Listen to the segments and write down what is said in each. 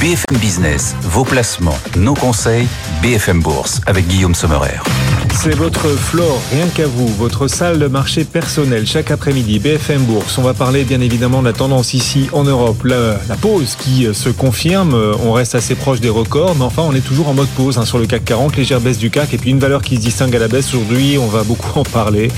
BFM Business, vos placements, nos conseils, BFM Bourse avec Guillaume Sommerer. C'est votre floor, rien qu'à vous, votre salle de marché personnelle chaque après-midi, BFM Bourse. On va parler bien évidemment de la tendance ici en Europe. La, pause qui se confirme, on reste assez proche des records, mais enfin on est toujours en mode pause hein, sur le CAC 40, légère baisse du CAC et puis une valeur qui se distingue à la baisse aujourd'hui, on va beaucoup en parler.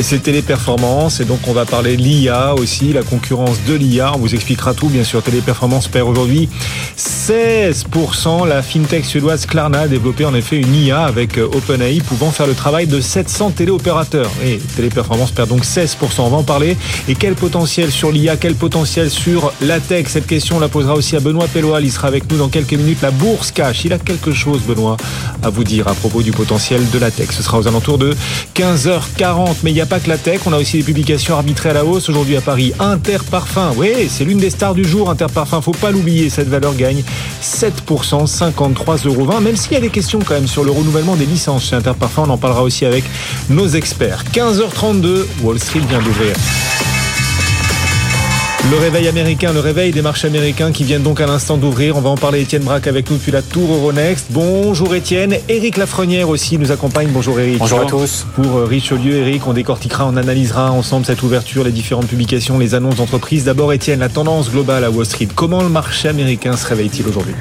C'est Téléperformance et donc on va parler l'IA aussi, la concurrence de l'IA. On vous expliquera tout bien sûr. Téléperformance perd aujourd'hui 16%. La fintech suédoise Klarna a développé en effet une IA avec OpenAI pouvant faire le travail de 700 téléopérateurs. Et Téléperformance perd donc 16%. On va en parler. Et quel potentiel sur l'IA, quel potentiel sur la tech? Cette question, on la posera aussi à Benoît Pelloal. Il sera avec nous dans quelques minutes. La bourse cash. Il a quelque chose, Benoît, à vous dire à propos du potentiel de la tech. Ce sera aux alentours de 15h40. Mais il n'y a pas que la tech. On a aussi des publications arbitrées à la hausse aujourd'hui à Paris. Interparfum. Oui, c'est l'une des stars du jour. Interparfum. Faut pas l'oublier. Cette valeur gagne 7%, 53,20 euros. Même s'il y a des questions quand même sur le renouvellement des licences chez Interparfum. On en parlera aussi avec nos experts. 15h32, Wall Street vient d'ouvrir. Le réveil américain, le réveil des marchés américains qui viennent donc à l'instant d'ouvrir. On va en parler Étienne Braque avec nous depuis la Tour Euronext. Bonjour Étienne. Éric Lafrenière aussi nous accompagne. Bonjour Éric. Bonjour à tous. Pour euh, Richelieu, Éric, on décortiquera, on analysera ensemble cette ouverture, les différentes publications, les annonces d'entreprise. D'abord Étienne, la tendance globale à Wall Street. Comment le marché américain se réveille-t-il aujourd'hui?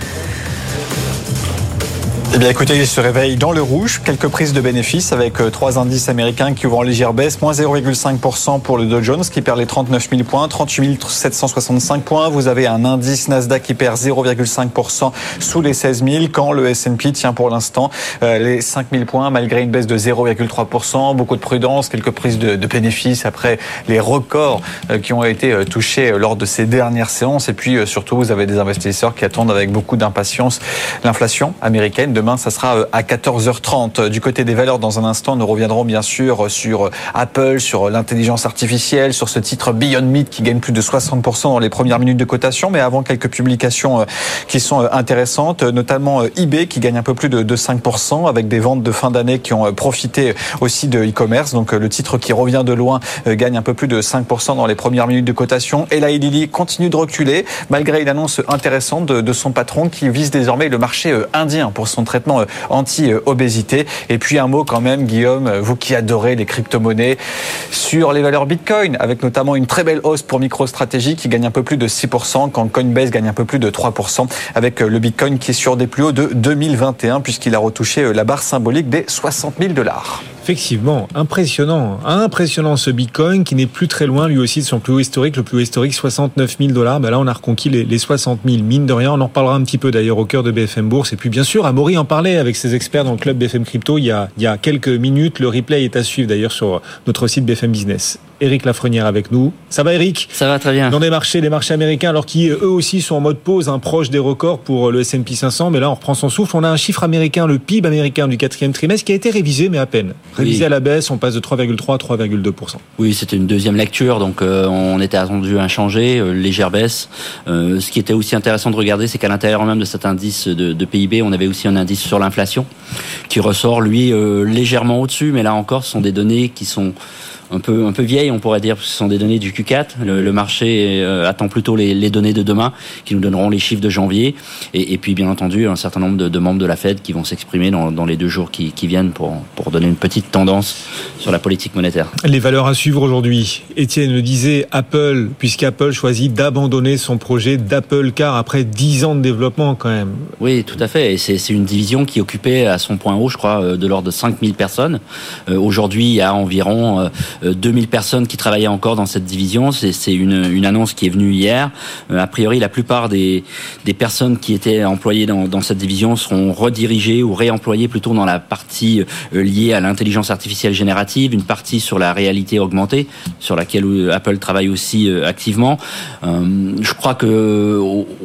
Eh bien écoutez, il se réveille dans le rouge. Quelques prises de bénéfices avec euh, trois indices américains qui ouvrent en légère baisse. Moins 0,5% pour le Dow Jones qui perd les 39 000 points. 38 765 points. Vous avez un indice Nasdaq qui perd 0,5% sous les 16 000 quand le S&P tient pour l'instant euh, les 5 000 points malgré une baisse de 0,3%. Beaucoup de prudence, quelques prises de, bénéfices après les records euh, qui ont été touchés lors de ces dernières séances. Et puis surtout, vous avez des investisseurs qui attendent avec beaucoup d'impatience l'inflation américaine. Demain, ça sera euh, à 14h30. Du côté des valeurs, dans un instant, nous reviendrons bien sûr sur euh, Apple, sur l'intelligence artificielle, sur ce titre Beyond Meat qui gagne plus de 60% dans les premières minutes de cotation. Mais avant, quelques publications euh, qui sont intéressantes, notamment eBay qui gagne un peu plus de 5% avec des ventes de fin d'année qui ont profité aussi de e-commerce. Donc le titre qui revient de loin gagne un peu plus de 5% dans les premières minutes de cotation. Et la Lilly continue de reculer malgré une annonce intéressante de son patron qui vise désormais le marché indien pour son traitement euh, anti-obésité. Et puis un mot quand même, Guillaume, euh, vous qui adorez les crypto-monnaies, sur les valeurs Bitcoin, avec notamment une très belle hausse pour MicroStrategy qui gagne un peu plus de 6%, quand Coinbase gagne un peu plus de 3%, avec euh, le Bitcoin qui est sur des plus hauts de 2021, puisqu'il a retouché la barre symbolique des 60 000 dollars. Effectivement, impressionnant. Impressionnant ce Bitcoin qui n'est plus très loin lui aussi de son plus haut historique, le plus haut historique 69 000 dollars. Ben là, on a reconquis les, les 60 000. Mine de rien, on en reparlera un petit peu d'ailleurs au cœur de BFM Bourse. Et puis bien sûr, Amaury en parlait avec ses experts dans le club BFM Crypto il y a, il y a quelques minutes. Le replay est à suivre d'ailleurs sur notre site BFM Business. Éric Lafrenière avec nous. Ça va Éric? Ça va très bien. Dans les marchés, les marchés américains, alors qui eux aussi sont en mode pause, un proche des records pour le S&P 500, mais là on reprend son souffle. On a un chiffre américain, le PIB américain du quatrième trimestre, qui a été révisé, mais à peine. Révisé à la baisse, on passe de 3,3 à 3,2%. Oui, c'était une deuxième lecture, donc euh, on était attendu à changer, euh, légère baisse. Euh, ce qui était aussi intéressant de regarder, c'est qu'à l'intérieur même de cet indice de, de, PIB, on avait aussi un indice sur l'inflation qui ressort, lui, légèrement au-dessus, mais là encore, ce sont des données qui sont un peu un peu vieilles, on pourrait dire, parce que ce sont des données du Q4. Le, marché euh, attend plutôt les, les, données de demain, qui nous donneront les chiffres de janvier, et, et puis bien entendu un certain nombre de, de, membres de la Fed qui vont s'exprimer dans, dans, les deux jours qui, qui, viennent pour pour donner une petite tendance sur la politique monétaire. Les valeurs à suivre aujourd'hui. Étienne le disait, Apple, puisqu'Apple choisit d'abandonner son projet d'Apple Car après 10 ans de développement quand même. Oui, tout à fait. Et c'est une division qui occupait à son point haut, je crois, euh, de l'ordre de 5000 personnes. Euh, aujourd'hui, il y a environ 2000 euh, personnes qui travaillaient encore dans cette division. C'est une, une, annonce qui est venue hier. Euh, a priori, la plupart des, des personnes qui étaient employées dans, dans, cette division seront redirigées ou réemployées plutôt dans la partie euh, liée à l'intelligence artificielle générative, une partie sur la réalité augmentée, sur laquelle Apple travaille aussi activement. je crois que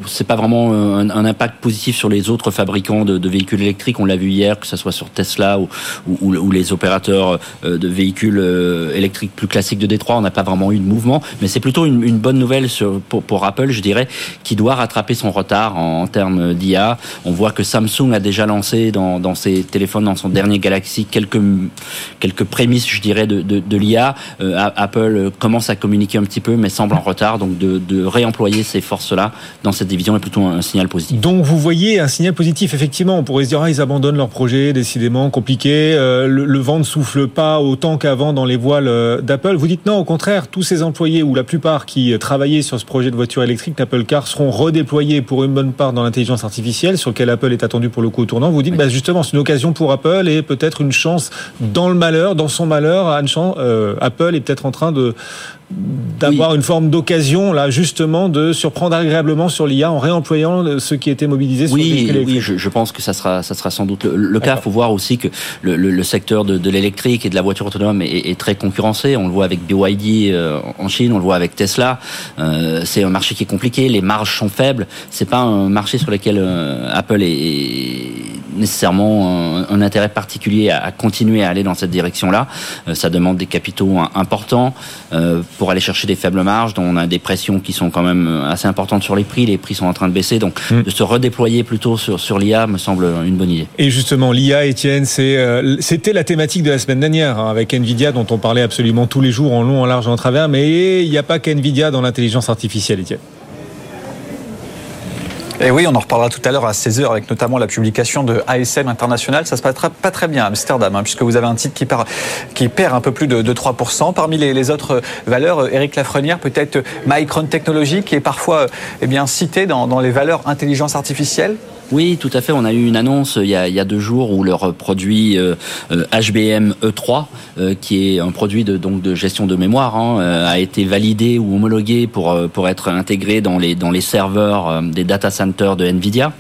c'est pas vraiment un, un, impact positif sur les autres fabricants de, de véhicules électriques. On l'a vu hier, que ce soit sur Tesla ou, ou, ou les opérateurs de véhicules électriques plus classique de Détroit, on n'a pas vraiment eu de mouvement, mais c'est plutôt une, une, bonne nouvelle sur, pour, pour, Apple, je dirais, qui doit rattraper son retard en, en termes d'IA. On voit que Samsung a déjà lancé dans, dans ses téléphones, dans son dernier Galaxy, quelques, quelques prémices, je dirais, de, de, de l'IA. Euh, Apple commence à communiquer un petit peu, mais semble en retard, donc de, de réemployer ces forces-là dans cette division est plutôt un signal positif. Donc vous voyez un signal positif, effectivement. On pourrait se dire, ah, ils abandonnent leur projet, décidément compliqué, euh, le, le, vent ne souffle pas autant qu'avant dans les voiles euh, d'Apple. Vous dites non, au contraire, tous ces employés, ou la plupart qui euh, travaillaient sur ce projet de voiture électrique d'Apple Car, seront redéployés pour une bonne part dans l'intelligence artificielle, sur lequel Apple est attendu pour le coup au tournant. Vous dites, bah, justement, c'est une occasion pour Apple et peut-être une chance dans le malheur, dans son malheur, Apple est peut-être en train de d'avoir oui. une forme d'occasion là justement de surprendre agréablement sur l'IA en réemployant ceux qui étaient mobilisés sur oui, oui je, je, pense que ça sera ça sera sans doute le, le cas. Faut voir aussi que le, le, le secteur de, de l'électrique et de la voiture autonome est, est, très concurrencé. On le voit avec BYD euh, en Chine on le voit avec Tesla. Euh, c'est un marché qui est compliqué les marges sont faibles. C'est pas un marché sur lequel euh, Apple est nécessairement un, un, intérêt particulier à, à, continuer à aller dans cette direction là euh, ça demande des capitaux importants euh, pour aller chercher des faibles marges, dont on a des pressions qui sont quand même assez importantes sur les prix. Les prix sont en train de baisser, donc mmh. de se redéployer plutôt sur, sur l'IA me semble une bonne idée. Et justement, l'IA, Étienne, euh, c'était la thématique de la semaine dernière, hein, avec Nvidia, dont on parlait absolument tous les jours, en long, en large et en travers, mais il n'y a pas qu'Nvidia dans l'intelligence artificielle, Étienne. Et oui, on en reparlera tout à l'heure à 16h avec notamment la publication de ASM International. Ça se passe pas très bien à Amsterdam, hein, puisque vous avez un titre qui, part, qui perd un peu plus de, de 3%. Parmi les, autres valeurs, Eric Lafrenière, peut-être Micron Technology, qui est parfois eh bien, cité dans les valeurs intelligence artificielle oui, tout à fait. On a eu une annonce il y a, il y a deux jours où leur produit euh, HBM E3, euh, qui est un produit de, donc de gestion de mémoire, hein, euh, a été validé ou homologué pour, pour être intégré dans les, dans les serveurs des data centers de NVIDIA.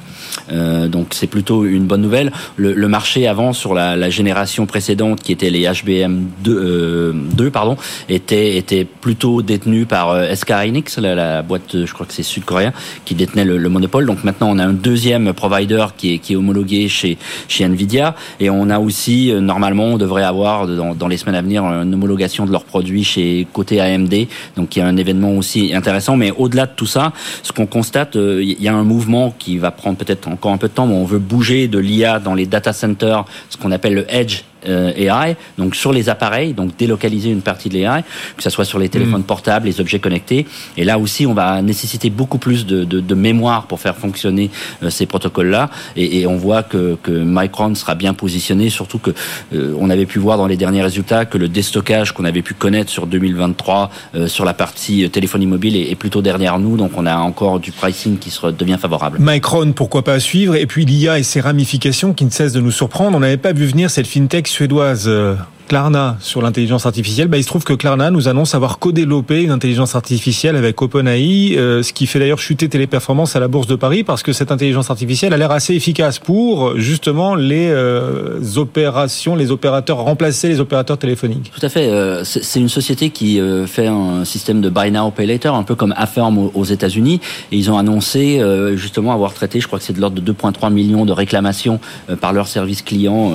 Euh, donc c'est plutôt une bonne nouvelle. Le, le marché avant sur la, la, génération précédente, qui était les HBM 2, euh, 2 pardon, était était plutôt détenu par euh, SK Hynix, la, la, boîte, je crois que c'est sud-coréen, qui détenait le, le, monopole. Donc maintenant on a un deuxième provider qui est qui est homologué chez chez Nvidia, et on a aussi euh, normalement on devrait avoir dans, dans les semaines à venir une homologation de leurs produits chez côté AMD. Donc il y a un événement aussi intéressant. Mais au-delà de tout ça, ce qu'on constate, euh, il y a un mouvement qui va prendre peut-être encore un peu de temps, mais on veut bouger de l'IA dans les data centers, ce qu'on appelle le edge AI, donc sur les appareils, donc délocaliser une partie de l'AI, que ce soit sur les téléphones mmh. portables, les objets connectés. Et là aussi, on va nécessiter beaucoup plus de, de, de mémoire pour faire fonctionner euh, ces protocoles-là. Et, et, on voit que, que, Micron sera bien positionné, surtout que euh, on avait pu voir dans les derniers résultats que le déstockage qu'on avait pu connaître sur 2023 euh, sur la partie téléphonie mobile est, est, plutôt derrière nous. Donc on a encore du pricing qui se devient favorable. Micron, pourquoi pas suivre? Et puis l'IA et ses ramifications qui ne cessent de nous surprendre. On n'avait pas vu venir cette fintech suédoise Klarna sur l'intelligence artificielle, bah, il se trouve que Klarna nous annonce avoir co-développé une intelligence artificielle avec OpenAI, euh, ce qui fait d'ailleurs chuter Téléperformance à la Bourse de Paris parce que cette intelligence artificielle a l'air assez efficace pour justement les euh, opérations, les opérateurs, remplacer les opérateurs téléphoniques. Tout à fait. Euh, c'est une société qui fait un système de buy now, pay later, un peu comme Affirm aux, États-Unis. Et ils ont annoncé justement avoir traité, je crois que c'est de l'ordre de 2,3 millions de réclamations par leur service client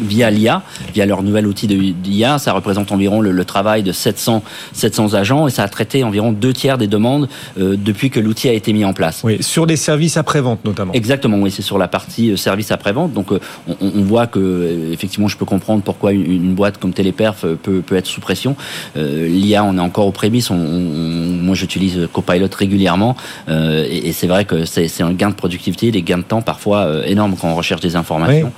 via l'IA, via leur nouvel outil d'IA. Ça représente environ le, le, travail de 700, 700 agents et ça a traité environ deux tiers des demandes euh, depuis que l'outil a été mis en place. Oui, sur des services après-vente notamment. Exactement, oui, c'est sur la partie euh, service après-vente. Donc euh, on, on, voit que effectivement, je peux comprendre pourquoi une, une, boîte comme Téléperf peut, peut être sous pression. Euh, L'IA, on est encore aux prémices. On, moi, j'utilise Copilot régulièrement et, et c'est vrai que c'est un gain de productivité, des gains de temps parfois énormes quand on recherche des informations.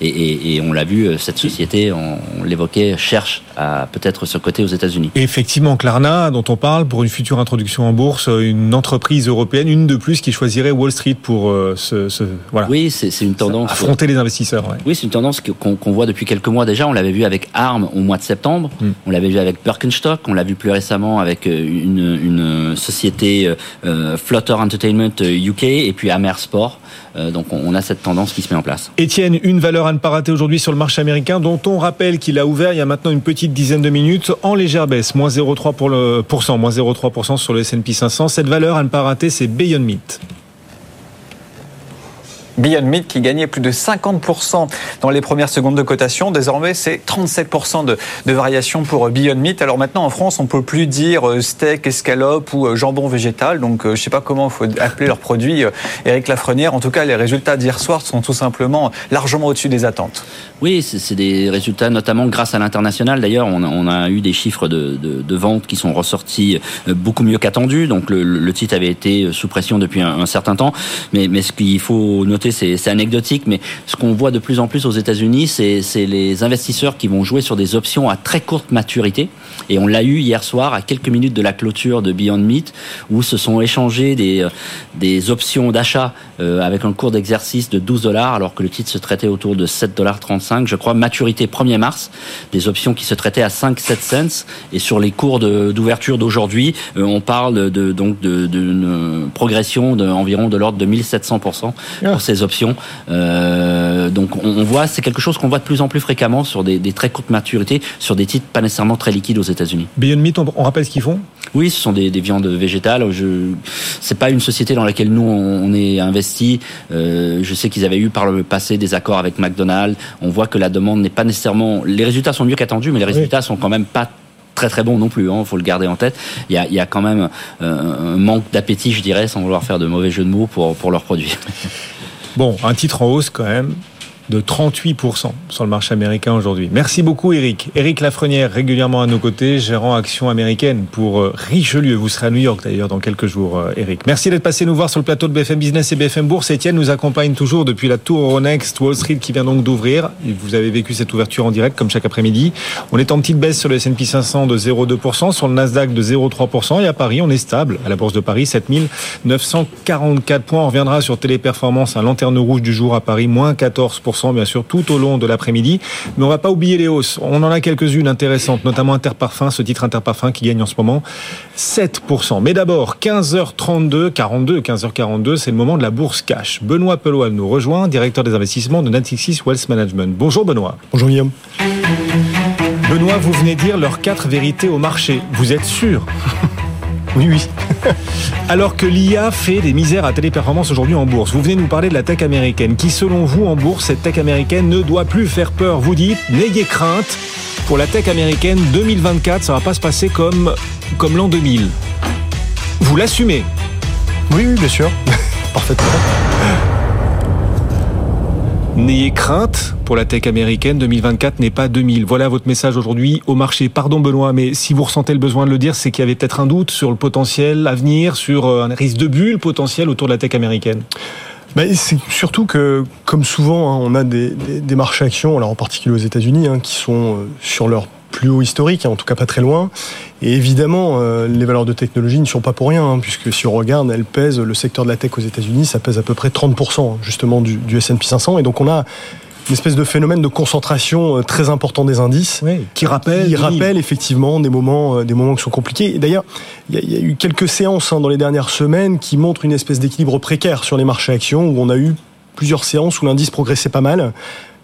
Oui. Et, et, et, on l'a vu, cette société, on, on l'évoquait, cherche à peut-être ce côté aux États-Unis. Effectivement, Klarna, dont on parle pour une future introduction en bourse, une entreprise européenne, une de plus qui choisirait Wall Street pour euh, ce, ce, voilà. Oui, c'est une tendance. Affronter les investisseurs. Ouais. Oui, c'est une tendance qu'on qu voit depuis quelques mois déjà. On l'avait vu avec ARM au mois de septembre. Mm. On l'avait vu avec Birkenstock. On l'a vu plus récemment avec euh, une, une société euh, Flutter Entertainment UK et puis Amer Sport. Euh, donc on a cette tendance qui se met en place. Étienne, une valeur à ne pas rater aujourd'hui sur le marché américain dont on rappelle qu'il a ouvert il y a maintenant une petite dizaine de minutes en légère baisse, moins 0,3 pour le moins 0,3% sur le S&P 500. Cette valeur à ne pas rater, c'est Beyond Meat. Beyond Meat qui gagnait plus de 50% dans les premières secondes de cotation. Désormais, c'est 37% de, variation pour Beyond Meat. Alors maintenant, en France, on peut plus dire euh, steak, escalope ou euh, jambon végétal. Donc, euh, je sais pas comment il faut appeler leurs produits. Eric Lafrenière, en tout cas, les résultats d'hier soir sont tout simplement largement au-dessus des attentes. Oui, c'est des résultats notamment grâce à l'international. D'ailleurs, on, a eu des chiffres de, de, de vente qui sont ressortis beaucoup mieux qu'attendus. Donc, le, titre avait été sous pression depuis un, un certain temps. Mais, mais ce qu'il faut noter, c'est anecdotique, mais ce qu'on voit de plus en plus aux États-Unis, c'est les investisseurs qui vont jouer sur des options à très courte maturité. Et on l'a eu hier soir à quelques minutes de la clôture de Beyond Meat, où se sont échangés des, des options d'achat euh, avec un cours d'exercice de 12 dollars, alors que le titre se traitait autour de 7 dollars 35, je crois, maturité 1er mars, des options qui se traitaient à 5 7 cents. Et sur les cours d'ouverture d'aujourd'hui, euh, on parle de donc d'une progression d'environ de, de l'ordre de 1700 pour ah. ces options. Euh, donc on, voit, c'est quelque chose qu'on voit de plus en plus fréquemment sur des, des, très courtes maturités, sur des titres pas nécessairement très liquides aux États-Unis. Beyond Meat, on, rappelle ce qu'ils font? Oui, ce sont des, des viandes végétales. Je, c'est pas une société dans laquelle nous on, est investi. Euh, je sais qu'ils avaient eu par le passé des accords avec McDonald's. On voit que la demande n'est pas nécessairement. Les résultats sont mieux qu'attendus, mais les résultats sont quand même pas très très bons non plus. Il hein, faut le garder en tête. Il y a, il y a quand même euh, un manque d'appétit, je dirais, sans vouloir faire de mauvais jeux de mots pour pour leurs produits. Bon, un titre en hausse quand même de 38% sur le marché américain aujourd'hui. Merci beaucoup Eric. Eric Lafrenière, régulièrement à nos côtés, gérant action américaine pour euh, Richelieu. Vous serez à New York d'ailleurs dans quelques jours, Eric. Merci d'être passé nous voir sur le plateau de BFM Business et BFM Bourse. Etienne nous accompagne toujours depuis la tour Euronext Wall Street qui vient donc d'ouvrir. Vous avez vécu cette ouverture en direct comme chaque après-midi. On est en petite baisse sur le S&P 500 de 0,2%, sur le Nasdaq de 0,3% et à Paris, on est stable. À la Bourse de Paris, 7944 points. On reviendra sur Téléperformance, un lanterne rouge du jour à Paris, moins 14% bien sûr, tout au long de l'après-midi. Mais on va pas oublier les hausses. On en a quelques-unes intéressantes, notamment Interparfum, ce titre Interparfum qui gagne en ce moment 7%. Mais d'abord, 15h32, 42, 15h42, c'est le moment de la bourse cash. Benoît Peloil nous rejoint, directeur des investissements de Natixis Wealth Management. Bonjour Benoît. Bonjour Guillaume. Benoît, vous venez dire leurs quatre vérités au marché. Vous êtes sûr? Oui, oui. Alors que l'IA fait des misères à téléperformance aujourd'hui en bourse, vous venez nous parler de la tech américaine, qui selon vous en bourse, cette tech américaine ne doit plus faire peur. Vous dites, n'ayez crainte, pour la tech américaine 2024, ça va pas se passer comme, comme l'an 2000. Vous l'assumez Oui, oui, bien sûr. Parfaitement. N'ayez crainte pour la tech américaine, 2024 n'est pas 2000. Voilà votre message aujourd'hui au marché. Pardon Benoît, mais si vous ressentez le besoin de le dire, c'est qu'il y avait peut-être un doute sur le potentiel à venir, sur euh, un risque de bulle potentiel autour de la tech américaine. Ben, c'est surtout que, comme souvent, hein, on a des, marchés actions, alors en particulier aux États-Unis, hein, qui sont euh, sur leur plus haut historique, hein, en tout cas pas très loin. Et évidemment, euh, les valeurs de technologie ne sont pas pour rien, hein, puisque si on regarde, elles pèsent, le secteur de la tech aux États-Unis, ça pèse à peu près 30% justement du, du S&P 500. Et donc on a une espèce de phénomène de concentration euh, très important des indices, oui, qui rappelle, qui rappelle effectivement des moments, euh, des moments qui sont compliqués. Et d'ailleurs, il y, y, a eu quelques séances hein, dans les dernières semaines qui montrent une espèce d'équilibre précaire sur les marchés actions, où on a eu plusieurs séances où l'indice progressait pas mal,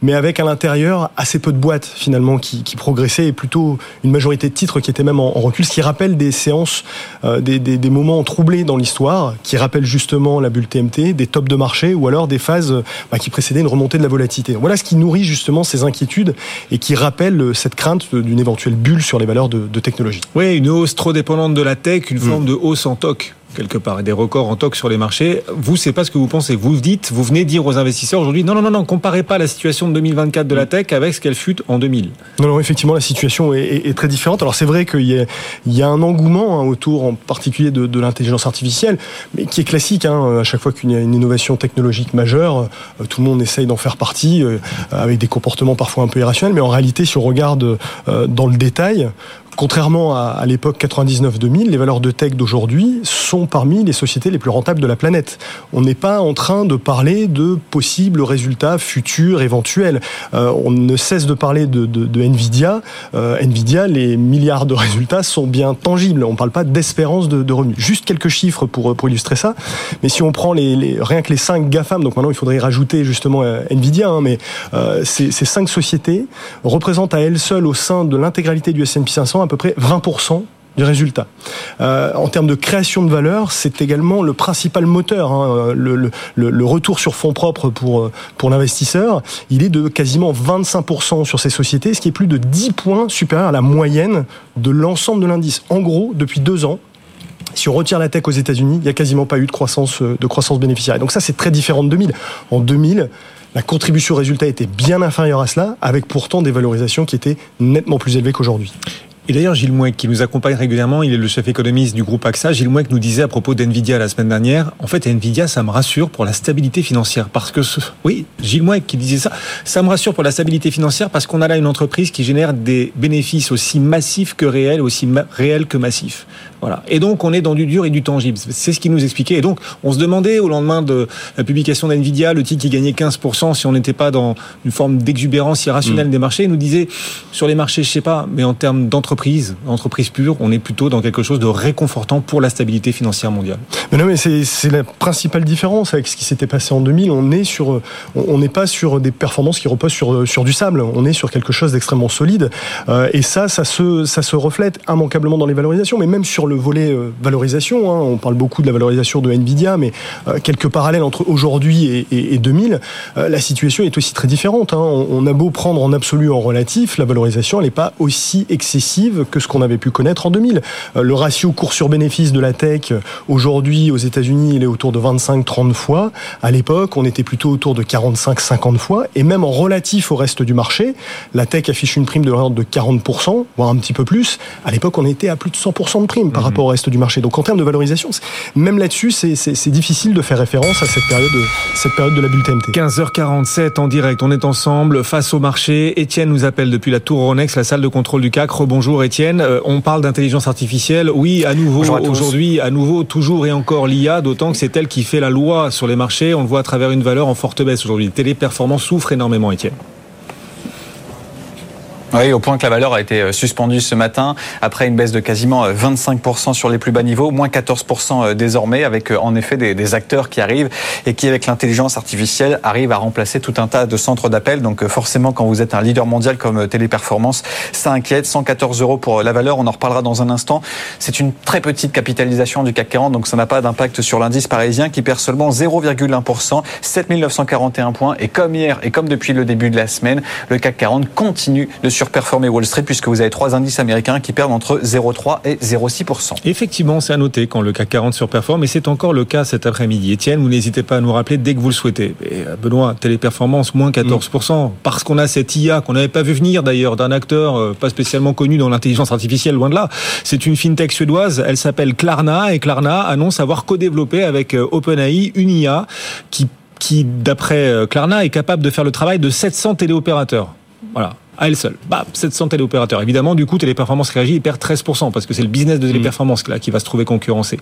mais avec à l'intérieur assez peu de boîtes finalement qui, qui, progressaient et plutôt une majorité de titres qui étaient même en, en recul, ce qui rappelle des séances, euh, des, des, des, moments troublés dans l'histoire, qui rappellent justement la bulle TMT, des tops de marché ou alors des phases bah, qui précédaient une remontée de la volatilité. Voilà ce qui nourrit justement ces inquiétudes et qui rappelle cette crainte d'une éventuelle bulle sur les valeurs de, de, technologie. Oui, une hausse trop dépendante de la tech, une forme mmh. de hausse en toc quelque part et des records en toc sur les marchés. Vous, c'est pas ce que vous pensez. Vous dites, vous venez dire aux investisseurs aujourd'hui, non, non, non, non, comparez pas la situation de 2024 de la tech avec ce qu'elle fut en 2000. Non, non, effectivement, la situation est, très différente. Alors c'est vrai qu'il y, a un engouement hein, autour, en particulier de, de l'intelligence artificielle, mais qui est classique. Hein, à chaque fois qu'il y a une innovation technologique majeure, euh, tout le monde essaye d'en faire partie, euh, avec des comportements parfois un peu irrationnels. Mais en réalité, si on regarde euh, dans le détail, Contrairement à, à l'époque 99-2000, les valeurs de tech d'aujourd'hui sont parmi les sociétés les plus rentables de la planète. On n'est pas en train de parler de possibles résultats futurs, éventuels. Euh, on ne cesse de parler de, de, de Nvidia. Euh, Nvidia, les milliards de résultats sont bien tangibles. On ne parle pas d'espérance de, de, revenus. Juste quelques chiffres pour, pour illustrer ça. Mais si on prend les, les, rien que les cinq GAFAM, donc maintenant il faudrait rajouter justement euh, Nvidia, hein, mais euh, ces, ces cinq sociétés représentent à elles seules au sein de l'intégralité du S&P 500 à peu près 20% du résultat. Euh, en termes de création de valeur, c'est également le principal moteur. Hein. Le, retour sur fonds propres pour, pour l'investisseur, il est de quasiment 25% sur ces sociétés, ce qui est plus de 10 points supérieur à la moyenne de l'ensemble de l'indice. En gros, depuis deux ans, si on retire la tech aux États-Unis, il n'y a quasiment pas eu de croissance, de croissance bénéficiaire. donc ça, c'est très différent de 2000. En 2000, la contribution résultat était bien inférieure à cela, avec pourtant des valorisations qui étaient nettement plus élevées qu'aujourd'hui. Et d'ailleurs, Gilles Mouek, qui nous accompagne régulièrement, il est le chef économiste du groupe AXA. Gilles Mouek nous disait à propos d'NVIDIA la semaine dernière, en fait, NVIDIA, ça me rassure pour la stabilité financière. Parce que, oui, Gilles Mouek qui disait ça, ça me rassure pour la stabilité financière parce qu'on a là une entreprise qui génère des bénéfices aussi massifs que réels, aussi réels que massifs. Voilà. Et donc, on est dans du dur et du tangible. C'est ce qu'il nous expliquait. Et donc, on se demandait au lendemain de la publication d'NVIDIA, le titre qui gagnait 15%, si on n'était pas dans une forme d'exubérance irrationnelle mm. des marchés. Il nous disait, sur les marchés, je sais pas, mais en termes d'entreprise, entreprise pure, on est plutôt dans quelque chose de réconfortant pour la stabilité financière mondiale. Mais non, mais c'est la principale différence avec ce qui s'était passé en 2000. On est sur, on n'est pas sur des performances qui reposent sur, sur du sable. On est sur quelque chose d'extrêmement solide. Euh, et ça, ça se, ça se reflète immanquablement dans les valorisations, mais même sur le volet euh, valorisation. Hein. On parle beaucoup de la valorisation de Nvidia, mais euh, quelques parallèles entre aujourd'hui et, 2000. Euh, la situation est aussi très différente. Hein. On, a beau prendre en absolu en relatif, la valorisation, n'est pas aussi excessive que ce qu'on avait pu connaître en 2000. le ratio cours sur bénéfice de la tech, aujourd'hui aux États-Unis, il est autour de 25-30 fois. À l'époque, on était plutôt autour de 45-50 fois. Et même en relatif au reste du marché, la tech affiche une prime de l'ordre de 40%, voire un petit peu plus. À l'époque, on était à plus de 100% de prime. Rapport au reste du marché. Donc en termes de valorisation, même là-dessus, c'est difficile de faire référence à cette période de, cette période de la bulle TMT. 15h47 en direct, on est ensemble face au marché. Étienne nous appelle depuis la Tour Ronex, la salle de contrôle du CAC. Rebonjour Étienne, euh, on parle d'intelligence artificielle. Oui, à nouveau, aujourd'hui, à nouveau, toujours et encore l'IA, d'autant que c'est elle qui fait la loi sur les marchés. On le voit à travers une valeur en forte baisse aujourd'hui. Téléperformance souffre énormément, Étienne. Oui, au point que la valeur a été euh, suspendue ce matin après une baisse de quasiment 25% euh, sur les plus bas niveaux, moins 14% euh, désormais, avec en effet des, acteurs qui arrivent et qui, avec l'intelligence artificielle, arrivent à remplacer tout un tas de centres d'appel. Donc forcément, quand vous êtes un leader mondial comme Téléperformance, ça inquiète. 114 euros pour la valeur, on en reparlera dans un instant. C'est une très petite capitalisation du CAC 40, donc ça n'a pas d'impact sur l'indice parisien qui perd seulement 0,1%, 7941 points. Et comme hier et comme depuis le début de la semaine, le CAC 40 continue de sur performer Wall Street puisque vous avez trois indices américains qui perdent entre 0,3 et 0,6%. Effectivement, c'est à noter quand le CAC 40 surperforme et c'est encore le cas cet après-midi. Étienne, vous n'hésitez pas à nous rappeler dès que vous le souhaitez. Euh, Benoît, téléperformance moins 14%, parce qu'on a cette IA qu'on n'avait pas vu venir d'ailleurs d'un acteur euh, pas spécialement connu dans l'intelligence artificielle, loin de là. C'est une fintech suédoise, elle s'appelle Klarna et Klarna annonce avoir co-développé avec euh, OpenAI une IA qui, d'après Klarna, est capable de faire le travail de 700 téléopérateurs. Voilà à elle seule. Bah, 700 téléopérateurs. Évidemment, du coup, Téléperformance réagit et perd 13%, parce que c'est le business de Téléperformance là, qui va se trouver concurrencé.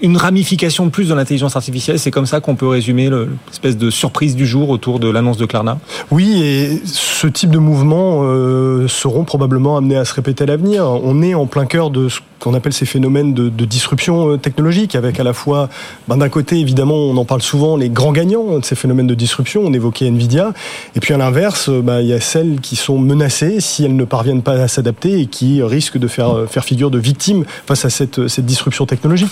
Une ramification de plus de l'intelligence artificielle, c'est comme ça qu'on peut résumer l'espèce de surprise du jour autour de l'annonce de Klarna Oui, et ce type de mouvements euh, seront probablement amenés à se répéter à l'avenir. On est en plein cœur de ce qu'on appelle ces phénomènes de, disruption euh, technologique, avec à la fois, ben, d'un côté, évidemment, on en parle souvent, les grands gagnants de ces phénomènes de disruption, on évoquait Nvidia, et puis à l'inverse, ben, il y a celles qui sont menacées si elles ne parviennent pas à s'adapter et qui risquent de faire, euh, faire figure de victimes face à cette, cette disruption technologique.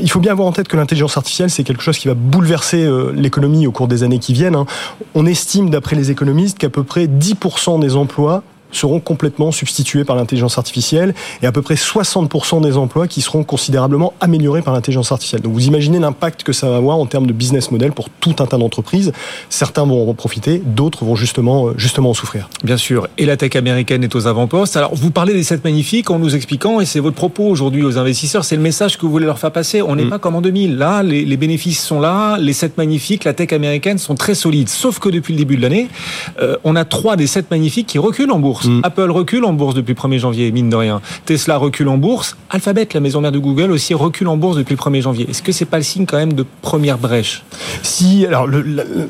il faut bien avoir en tête que l'intelligence artificielle, c'est quelque chose qui va bouleverser l'économie au cours des années qui viennent. Hein. On estime, d'après les économistes, qu'à peu près 10% des emplois seront complètement substitués par l'intelligence artificielle et à peu près 60% des emplois qui seront considérablement améliorés par l'intelligence artificielle. Donc vous imaginez l'impact que ça va avoir en termes de business model pour tout un tas d'entreprises. Certains vont en profiter, d'autres vont justement, justement en souffrir. Bien sûr. Et la tech américaine est aux avant-postes. Alors vous parlez des 7 magnifiques en nous expliquant, et c'est votre propos aujourd'hui aux investisseurs, c'est le message que vous voulez leur faire passer. On n'est mm. pas comme en 2000. Là, les, bénéfices sont là, les 7 magnifiques, la tech américaine sont très solides. Sauf que depuis le début de l'année, euh, on a 3 des 7 magnifiques qui reculent en bourse. Mm. Apple recule en bourse depuis le 1er janvier, mine de rien. Tesla recule en bourse. Alphabet, la maison mère de Google, aussi recule en bourse depuis le 1er janvier. Est-ce que c'est pas le signe quand même de première brèche? Si, alors le, Le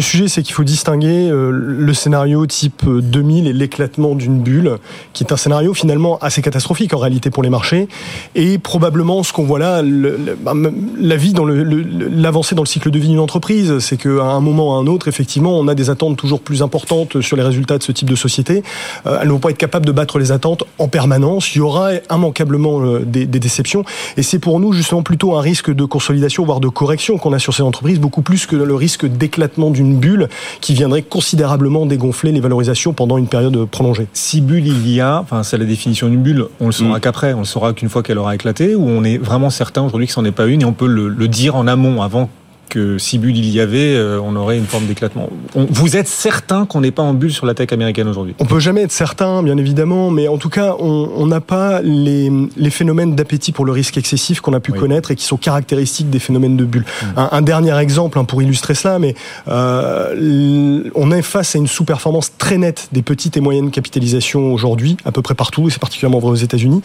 sujet, c'est qu'il faut distinguer euh, le scénario type 2000 et l'éclatement d'une bulle, qui est un scénario finalement assez catastrophique en réalité pour les marchés, et probablement ce qu'on voit là, bah, la vie dans l'avancée dans le cycle de vie d'une entreprise, c'est qu'à un moment ou à un autre, effectivement, on a des attentes toujours plus importantes sur les résultats de ce type de société. Euh, elles ne vont pas être capables de battre les attentes en permanence. Il y aura immanquablement euh, des déceptions, et c'est pour nous justement plutôt un risque de consolidation, voire de correction qu'on a sur ces entreprises, beaucoup plus que le risque d'éclatement d'une bulle qui viendrait considérablement dégonfler les valorisations pendant une période prolongée. Si bulle il y a, enfin c'est la définition d'une bulle, on le saura mm. qu'après, on le saura qu'une fois qu'elle aura éclaté, ou on est vraiment certain aujourd'hui que ce n'en est pas une et on peut le, le dire en amont avant que si bulle il y avait, euh, on aurait une forme d'éclatement. Vous êtes certain qu'on n'est pas en bulle sur la tech américaine aujourd'hui? On peut jamais être certain, bien évidemment, mais en tout cas, on n'a pas les, les phénomènes d'appétit pour le risque excessif qu'on a pu connaître et qui sont caractéristiques des phénomènes de bulle. Hmm. Un, dernier exemple hein, pour illustrer cela, mais euh, on est face à une sous-performance très nette des petites et moyennes capitalisations aujourd'hui, à peu près partout, et c'est particulièrement vrai aux États-Unis.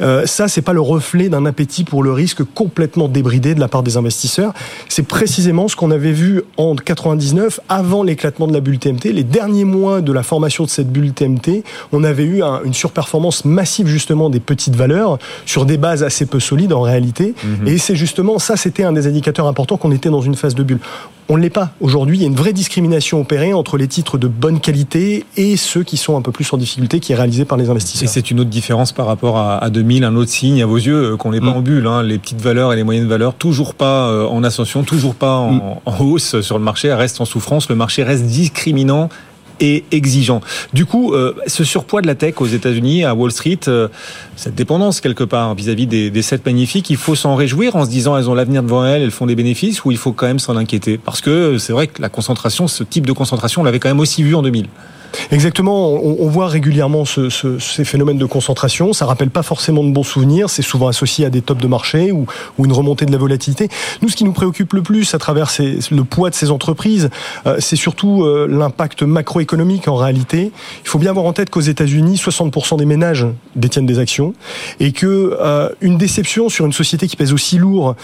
Euh, ça, c'est pas le reflet d'un appétit pour le risque complètement débridé de la part des investisseurs. C'est précisément ce qu'on avait vu en 99, avant l'éclatement de la bulle TMT. Les derniers mois de la formation de cette bulle TMT, on avait eu une surperformance massive justement des petites valeurs sur des bases assez peu solides en réalité. Mhm. Et c'est justement ça, c'était un des indicateurs importants qu'on était dans une phase de bulle. On ne l'est pas. Aujourd'hui, il y a une vraie discrimination opérée entre les titres de bonne qualité et ceux qui sont un peu plus en difficulté, qui est réalisé par les investisseurs. Et c'est une autre différence par rapport à, 2000, un autre signe à vos yeux euh, qu'on n'est pas mm. en bulle. Hein. Les petites valeurs et les moyennes valeurs, toujours pas euh, en ascension, toujours pas en, mm. en hausse sur le marché, restent en souffrance. Le marché reste discriminant et exigeant. Du coup, euh, ce surpoids de la tech aux États-Unis, à Wall Street, euh, cette dépendance quelque part vis-à-vis des, des sept magnifiques, il faut s'en réjouir en se disant elles ont l'avenir devant elles, elles font des bénéfices, ou il faut quand même s'en inquiéter? Parce que c'est vrai que la concentration, ce type de concentration, on l'avait quand même aussi vu en 2000. Exactement, on, voit régulièrement ces phénomènes de concentration. Ça rappelle pas forcément de bons souvenirs. C'est souvent associé à des tops de marché ou, une remontée de la volatilité. Nous, ce qui nous préoccupe le plus à travers le poids de ces entreprises, euh, c'est surtout euh, l'impact macroéconomique en réalité. Il faut bien avoir en tête qu'aux États-Unis, 60% des ménages détiennent des actions et que euh, une déception sur une société qui pèse aussi lourd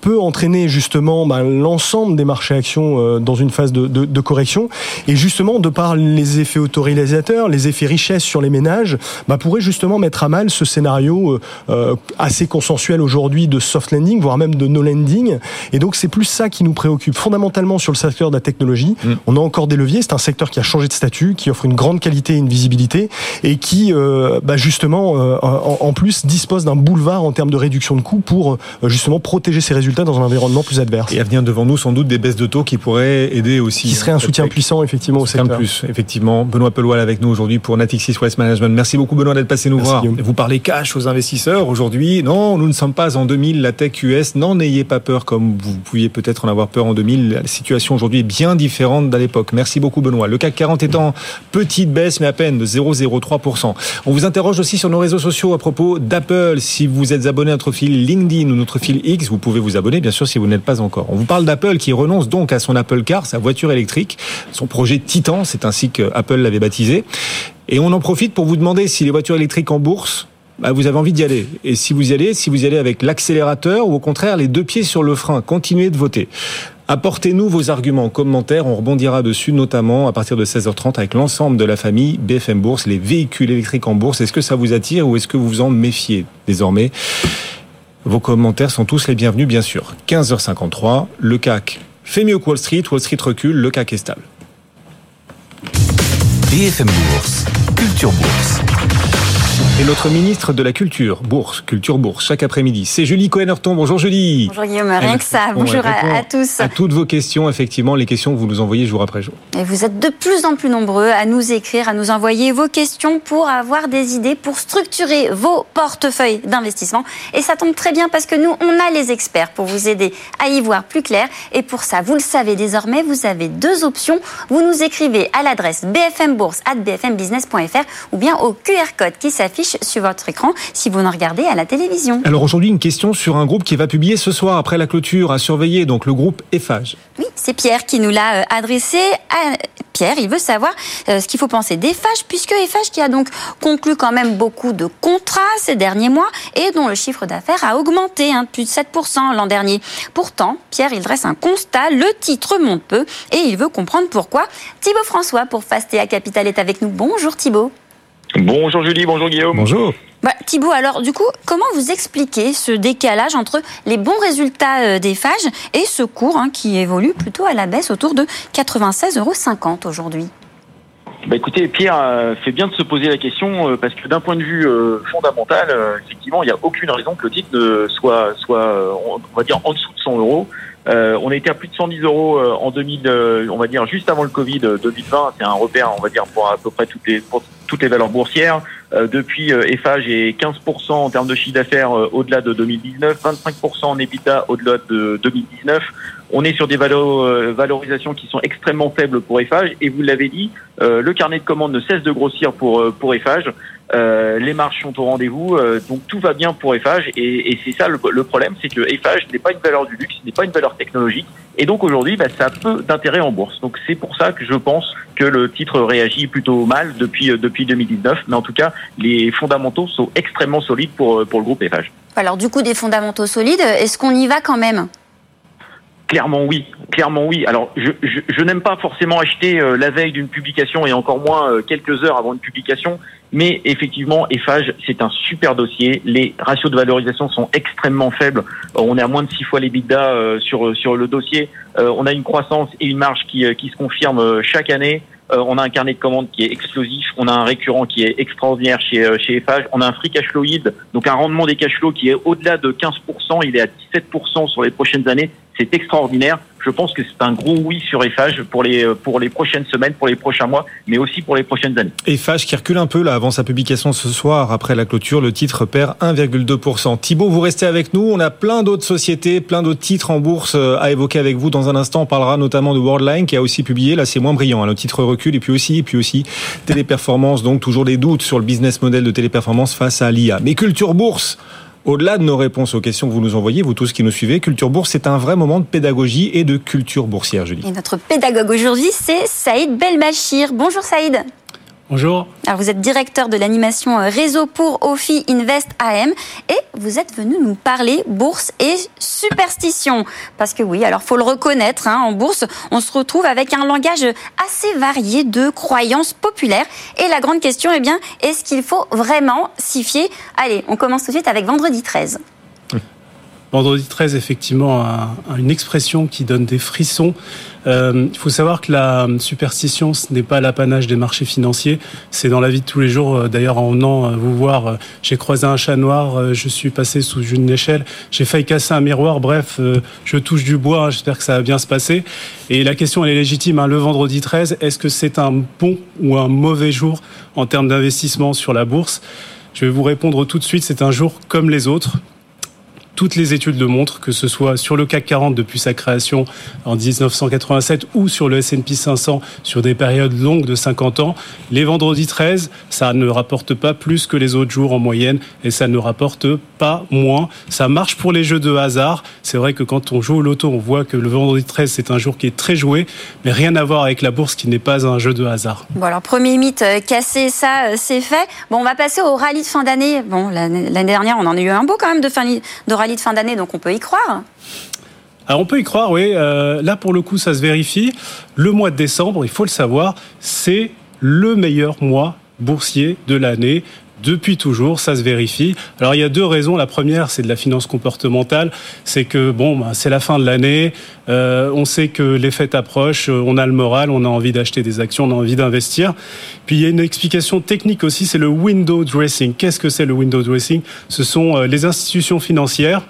peut entraîner justement bah, l'ensemble des marchés actions dans une phase de, de, de correction. Et justement, de par les effets autoréalisateurs, les effets richesse sur les ménages, bah, pourraient justement mettre à mal ce scénario euh, euh, assez consensuel aujourd'hui de soft landing, voire même de no landing. Et donc c'est plus ça qui nous préoccupe fondamentalement sur le secteur de la technologie. Mm. On a encore des leviers. C'est un secteur qui a changé de statut, qui offre une grande qualité et une visibilité, et qui euh, bah, justement en, plus dispose d'un boulevard en termes de réduction de coûts pour justement protéger ses résultats dans un environnement plus adverse. Et à venir devant nous sans doute des baisses de taux qui pourraient aider aussi. Qui serait un soutien puissant effectivement au secteur. plus effectivement. Benoît Peloil avec nous aujourd'hui pour Natixis West Management. Merci beaucoup Benoît d'être passé nous voir. Vous parlez cash aux investisseurs aujourd'hui. Non, nous ne sommes pas en 2000, la tech US. N'en ayez pas peur comme vous pouviez peut-être en avoir peur en 2000. La situation aujourd'hui est bien différente d'à l'époque. Merci beaucoup Benoît. Le CAC 40 est en petite baisse mais à peine de 0,03%. On vous interroge aussi sur nos réseaux sociaux à propos d'Apple. Si vous êtes abonné à notre fil LinkedIn ou notre fil X, vous pouvez vous abonner bien sûr si vous n'êtes pas encore. On vous parle d'Apple qui renonce donc à son Apple Car, sa voiture électrique, son projet Titan. C'est ainsi que Apple l'avait baptisé. Et on en profite pour vous demander si les voitures électriques en bourse, bah, vous avez envie d'y aller. Et si vous y allez, si vous y allez avec l'accélérateur ou au contraire les deux pieds sur le frein, continuez de voter. Apportez-nous vos arguments en commentaire, on rebondira dessus notamment à partir de 16h30 avec l'ensemble de la famille BFM Bourse, les véhicules électriques en bourse. Est-ce que ça vous attire ou est-ce que vous vous en méfiez désormais? Vos commentaires sont tous les bienvenus bien sûr. 15h53, le CAC fait mieux que Wall Street, Wall Street recule, le CAC est stable. BFM Bourse, Culture Bourse. Et notre ministre de la Culture, Bourse, Culture Bourse, chaque après-midi, c'est Julie Cohen-Horton. Bonjour Julie. Bonjour Guillaume, rien que ça. Bonjour à, tous. À toutes vos questions, effectivement, les questions que vous nous envoyez jour après jour. Et vous êtes de plus en plus nombreux à nous écrire, à nous envoyer vos questions pour avoir des idées, pour structurer vos portefeuilles d'investissement. Et ça tombe très bien parce que nous, on a les experts pour vous aider à y voir plus clair. Et pour ça, vous le savez désormais, vous avez deux options. Vous nous écrivez à l'adresse bfmbourse.bfmbusiness.fr ou bien au QR code qui s'affiche sur votre écran si vous en regardez à la télévision. Alors aujourd'hui, une question sur un groupe qui va publier ce soir après la clôture à surveiller, donc le groupe EFAGE. Oui, c'est Pierre qui nous l'a euh, adressé. Pierre, il veut savoir ce qu'il faut penser d'Eiffage, puisque Eiffage qui a donc conclu quand même beaucoup de contrats ces derniers mois et dont le chiffre d'affaires a augmenté, hein, plus de 7% l'an dernier. Pourtant, Pierre, il dresse un constat, le titre monte peu et il veut comprendre pourquoi. Thibaut François pour Fastea Capital est avec nous. Bonjour Thibaut. Bonjour Julie, bonjour Guillaume. Bonjour. Bah, Thibaut, alors du coup, comment vous expliquez ce décalage entre les bons résultats euh, des phages et ce cours hein, qui évolue plutôt à la baisse autour de 96,50 euros aujourd'hui? Bah écoutez, Pierre euh, fait bien de se poser la question euh, parce que d'un point de vue fondamental, effectivement, il n'y a aucune raison que le titre ne soit, soit, on va dire, en dessous de 100 euros. Euh, on était à plus de 110 euros euh, en 2000, euh, on va dire juste avant le Covid 2020. C'est un repère, on va dire pour à peu près toutes les toutes les valeurs boursières. depuis, Eiffage est 15% en termes de chiffre d'affaires au-delà de 2019, 25% en EBITDA au-delà de 2019. On est sur des valorisations qui sont extrêmement faibles pour Eiffage. Et vous l'avez dit, le carnet de commandes ne cesse de grossir pour pour. Euh, les marges sont au rendez-vous, euh, donc tout va bien pour Eiffage et, c'est ça le, problème, c'est que Eiffage n'est pas une valeur du luxe, n'est pas une valeur technologique et donc aujourd'hui bah, ça a peu d'intérêt en bourse. Donc c'est pour ça que je pense que le titre réagit plutôt mal depuis euh, depuis 2019, mais en tout cas les fondamentaux sont extrêmement solides pour pour le groupe Eiffage. Alors du coup des fondamentaux solides, est-ce qu'on y va quand même? Clairement oui, clairement oui. Alors je, je, je n'aime pas forcément acheter la veille d'une publication et encore moins quelques heures avant une publication. Mais effectivement, Eiffage, c'est un super dossier. Les ratios de valorisation sont extrêmement faibles. Euh, on est à moins de six fois les bidas euh, sur sur le dossier. Euh, on a une croissance et une marge qui, qui se confirment chaque année. on a un carnet de commandes qui est explosif. On a un récurrent qui est extraordinaire chez chez Eiffage. On a un free cash flow yield, donc un rendement des cash flows qui est au-delà de 15%. Il est à 17% sur les prochaines années. C'est extraordinaire je pense que c'est un gros oui sur Eiffage pour les, pour les prochaines semaines, pour les prochains mois, mais aussi pour les prochaines années. Eiffage qui recule un peu là avant sa publication ce soir, après la clôture, le titre perd 1,2%. Thibault, vous restez avec nous. On a plein d'autres sociétés, plein d'autres titres en bourse euh, à évoquer avec vous. Dans un instant, on parlera notamment de Worldline qui a aussi publié. Là, c'est moins brillant. Hein. Le titre recule et puis aussi, et puis aussi Téléperformance. Donc toujours des doutes sur le business model de Téléperformance face à l'IA. Mais Culture Bourse. Au-delà de nos réponses aux questions que vous nous envoyez, vous tous qui nous suivez, Culture Bourse, c'est un vrai moment de pédagogie et de culture boursière, Julie. Et notre pédagogue aujourd'hui, c'est Saïd Belmachir. Bonjour Saïd. Bonjour. Alors vous êtes directeur de l'animation euh, réseau pour OFI Invest AM et vous êtes venu nous parler bourse et superstition. Parce que oui, alors faut le reconnaître, hein, en bourse, on se retrouve avec un langage assez varié de croyances populaires. Et la grande question est bien, est-ce qu'il faut vraiment s'y fier? Allez, on commence tout de suite avec vendredi 13. Vendredi 13, effectivement, a, une expression qui donne des frissons. Euh, il faut savoir que la superstition, ce n'est pas l'apanage des marchés financiers. C'est dans la vie de tous les jours. Euh, d'ailleurs, en venant euh, vous voir, j'ai croisé un chat noir, je suis passé sous une échelle, j'ai failli casser un miroir. Bref, je touche du bois. J'espère que ça va bien se passer. Et la question, elle est légitime. Hein. Le vendredi 13, est-ce que c'est un bon ou un mauvais jour en termes d'investissement sur la bourse? Je vais vous répondre tout de suite, c'est un jour comme les autres toutes les études le montrent, que ce soit sur le CAC 40 depuis sa création en 1987 ou sur le S&P 500 sur des périodes longues de 50 ans. Les vendredis 13, ça ne rapporte pas plus que les autres jours en moyenne et ça ne rapporte pas moins. Ça marche pour les jeux de hasard. C'est vrai que quand on joue au loto, on voit que le vendredi 13, c'est un jour qui est très joué, mais rien à voir avec la bourse qui n'est pas un jeu de hasard. Bon alors, premier mythe euh, cassé, ça euh, c'est fait. Bon, on va passer au rallye de fin d'année. Bon, l'année dernière, on en a eu un beau quand même de, fin, de rallye de fin d'année, donc on peut y croire. Alors on peut y croire, oui. Euh, là, pour le coup, ça se vérifie. Le mois de décembre, il faut le savoir, c'est le meilleur mois boursier de l'année depuis toujours, ça se vérifie. Alors il y a deux raisons. La première, c'est de la finance comportementale. C'est que bon, ben, c'est la fin de l'année. Euh, on sait que les fêtes approchent. On a le moral. On a envie d'acheter des actions. On a envie d'investir. Puis il y a une explication technique aussi. C'est le window dressing. Qu'est-ce que c'est le window dressing? Ce sont euh, les institutions financières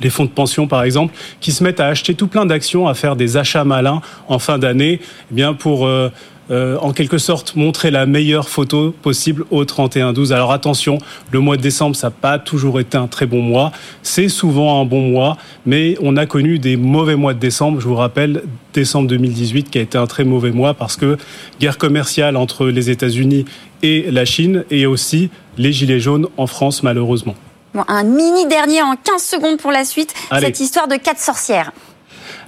les fonds de pension par exemple, qui se mettent à acheter tout plein d'actions, à faire des achats malins en fin d'année, eh bien pour euh, euh, en quelque sorte montrer la meilleure photo possible au 31-12. Alors attention, le mois de décembre, ça n'a pas toujours été un très bon mois. C'est souvent un bon mois, mais on a connu des mauvais mois de décembre. Je vous rappelle, décembre 2018 qui a été un très mauvais mois parce que guerre commerciale entre les États-Unis et la Chine et aussi les gilets jaunes en France malheureusement. Bon, un mini dernier en 15 secondes pour la suite, cette histoire de quatre sorcières.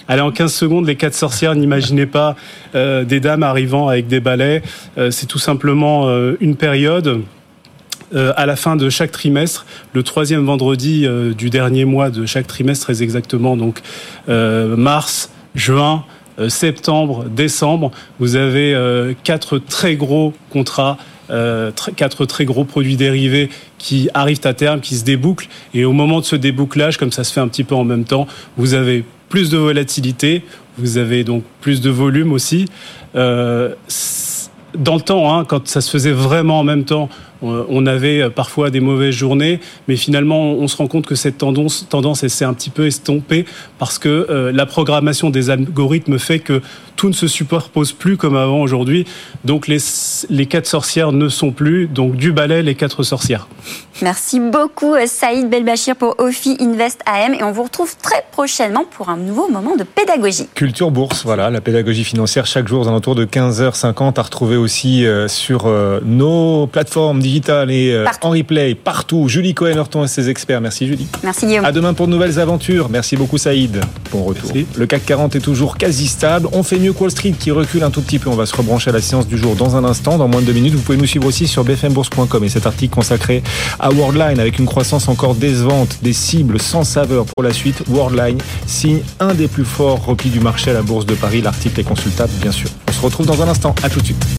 Allez, en 15 secondes, les quatre sorcières, n'imaginez pas euh, des dames arrivant avec des balais. Euh, c'est tout simplement euh, une période à la fin de chaque trimestre, le troisième vendredi du dernier mois de chaque trimestre, très exactement, donc mars, juin, septembre, décembre, vous avez quatre très gros contrats. tr- quatre très gros produits dérivés qui arrivent à terme, qui se débouclent. Et au moment de ce débouclage, comme ça se fait un petit peu en même temps, vous avez plus de volatilité, vous avez donc plus de volume aussi. Euh, dans le temps, hein, quand ça se faisait vraiment en même temps, euh, on avait parfois des mauvaises journées, mais finalement, on se rend compte que cette tendance, tendance s'est un petit peu estompée parce que euh, la programmation des algorithmes fait que tout ne se superpose plus comme avant aujourd'hui. Donc les, les quatre sorcières ne sont plus, donc du balai, les quatre sorcières. Merci beaucoup euh, Saïd Belbachir pour Ophi Invest AM et on vous retrouve très prochainement pour un nouveau moment de pédagogie. Culture Bourse, voilà, la pédagogie financière chaque jour aux alentours de 15h50 à retrouver aussi euh, sur euh, nos plateformes digitales et Partout. en replay partout. Julie Cohen-Horton et ses experts. Merci Julie. Merci Guillaume. À demain pour de nouvelles aventures. Merci beaucoup Saïd. Bon retour. Merci. Le CAC 40 est toujours quasi stable. On fait mieux que Wall Street qui recule un tout petit peu. On va se rebrancher à la séance du jour dans un instant, dans moins de deux minutes. Vous pouvez nous suivre aussi sur bfmbourse.com et cet article consacré à Worldline avec une croissance encore décevante, des cibles sans saveur pour la suite. Worldline signe un des plus forts replis du marché à la Bourse de Paris. L'article est consultable bien sûr. On se retrouve dans un instant. À tout de suite.